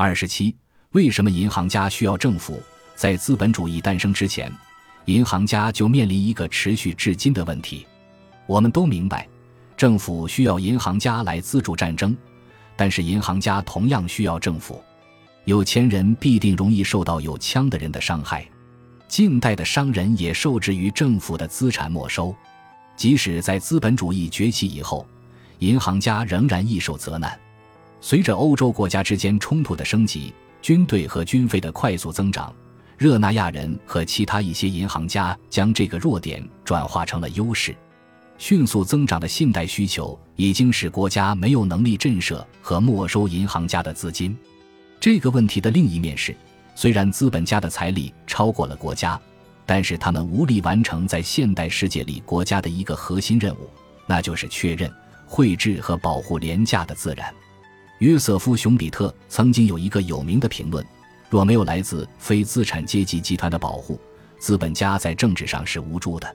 二十七，为什么银行家需要政府？在资本主义诞生之前，银行家就面临一个持续至今的问题。我们都明白，政府需要银行家来资助战争，但是银行家同样需要政府。有钱人必定容易受到有枪的人的伤害，近代的商人也受制于政府的资产没收。即使在资本主义崛起以后，银行家仍然易受责难。随着欧洲国家之间冲突的升级，军队和军费的快速增长，热那亚人和其他一些银行家将这个弱点转化成了优势。迅速增长的信贷需求已经使国家没有能力震慑和没收银行家的资金。这个问题的另一面是，虽然资本家的财力超过了国家，但是他们无力完成在现代世界里国家的一个核心任务，那就是确认、绘制和保护廉价的自然。约瑟夫·熊彼特曾经有一个有名的评论：若没有来自非资产阶级集团的保护，资本家在政治上是无助的；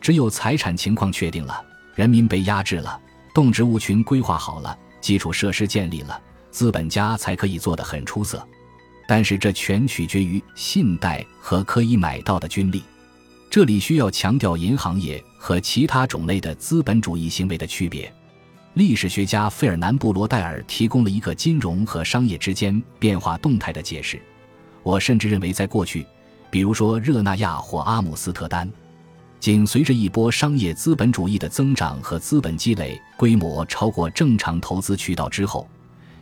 只有财产情况确定了，人民被压制了，动植物群规划好了，基础设施建立了。资本家才可以做得很出色，但是这全取决于信贷和可以买到的军力。这里需要强调银行业和其他种类的资本主义行为的区别。历史学家费尔南·布罗代尔提供了一个金融和商业之间变化动态的解释。我甚至认为，在过去，比如说热那亚或阿姆斯特丹，紧随着一波商业资本主义的增长和资本积累规模超过正常投资渠道之后。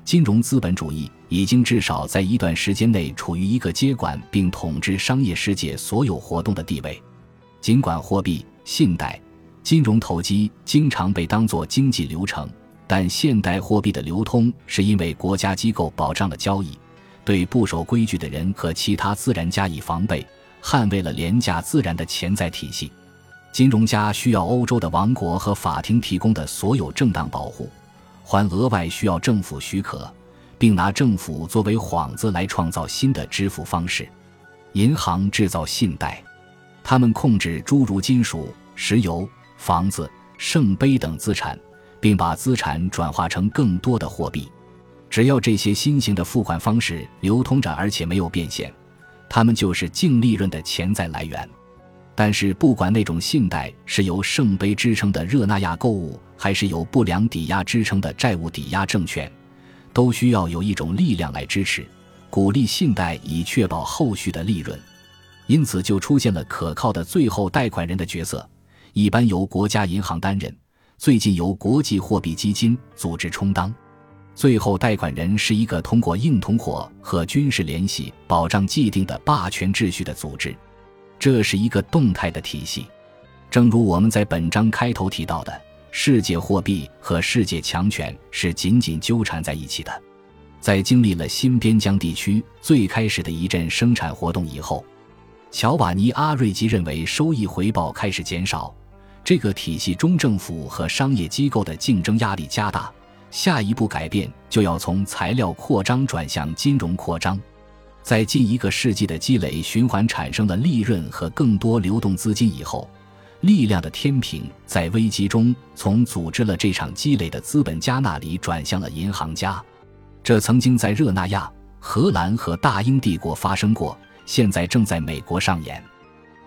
金融资本主义已经至少在一段时间内处于一个接管并统治商业世界所有活动的地位。尽管货币、信贷、金融投机经常被当作经济流程，但现代货币的流通是因为国家机构保障了交易，对不守规矩的人和其他自然加以防备，捍卫了廉价自然的潜在体系。金融家需要欧洲的王国和法庭提供的所有正当保护。还额外需要政府许可，并拿政府作为幌子来创造新的支付方式。银行制造信贷，他们控制诸如金属、石油、房子、圣杯等资产，并把资产转化成更多的货币。只要这些新型的付款方式流通着，而且没有变现，它们就是净利润的潜在来源。但是，不管那种信贷是由圣杯支撑的热那亚购物，还是有不良抵押支撑的债务抵押证券，都需要有一种力量来支持、鼓励信贷，以确保后续的利润。因此，就出现了可靠的最后贷款人的角色，一般由国家银行担任，最近由国际货币基金组织充当。最后贷款人是一个通过硬通货和军事联系保障既定的霸权秩序的组织。这是一个动态的体系，正如我们在本章开头提到的，世界货币和世界强权是紧紧纠缠在一起的。在经历了新边疆地区最开始的一阵生产活动以后，乔瓦尼·阿瑞吉认为收益回报开始减少，这个体系中政府和商业机构的竞争压力加大，下一步改变就要从材料扩张转向金融扩张。在近一个世纪的积累循环产生的利润和更多流动资金以后，力量的天平在危机中从组织了这场积累的资本家那里转向了银行家。这曾经在热那亚、荷兰和大英帝国发生过，现在正在美国上演。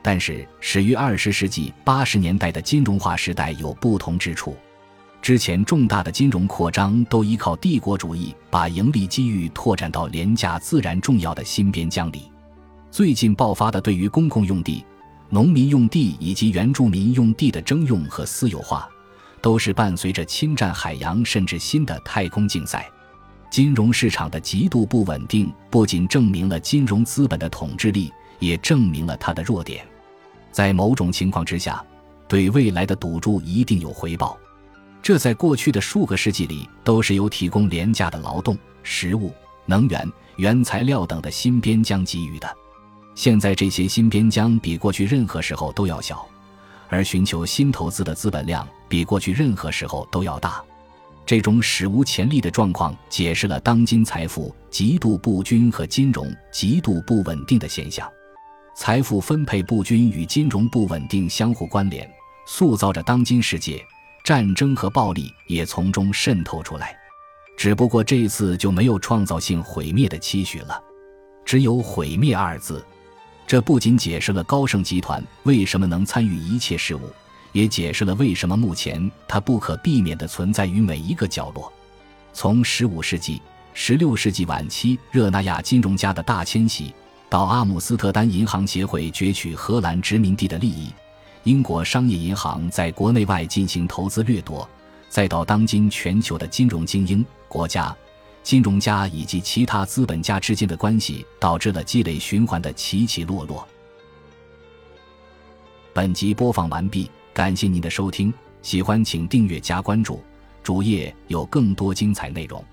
但是，始于二十世纪八十年代的金融化时代有不同之处。之前重大的金融扩张都依靠帝国主义把盈利机遇拓展到廉价自然重要的新边疆里。最近爆发的对于公共用地、农民用地以及原住民用地的征用和私有化，都是伴随着侵占海洋甚至新的太空竞赛。金融市场的极度不稳定不仅证明了金融资本的统治力，也证明了它的弱点。在某种情况之下，对未来的赌注一定有回报。这在过去的数个世纪里都是由提供廉价的劳动、食物、能源、原材料等的新边疆给予的。现在这些新边疆比过去任何时候都要小，而寻求新投资的资本量比过去任何时候都要大。这种史无前例的状况解释了当今财富极度不均和金融极度不稳定的现象。财富分配不均与金融不稳定相互关联，塑造着当今世界。战争和暴力也从中渗透出来。只不过这次就没有创造性毁灭的期许了，只有毁灭二字。这不仅解释了高盛集团为什么能参与一切事务，也解释了为什么目前它不可避免地存在于每一个角落。从15世纪、16世纪晚期热那亚金融家的大迁徙，到阿姆斯特丹银行协会攫取荷兰殖民地的利益，英国商业银行在国内外进行投资掠夺。再到当今全球的金融精英、国家、金融家以及其他资本家之间的关系，导致了积累循环的起起落落。本集播放完毕，感谢您的收听，喜欢请订阅加关注，主页有更多精彩内容。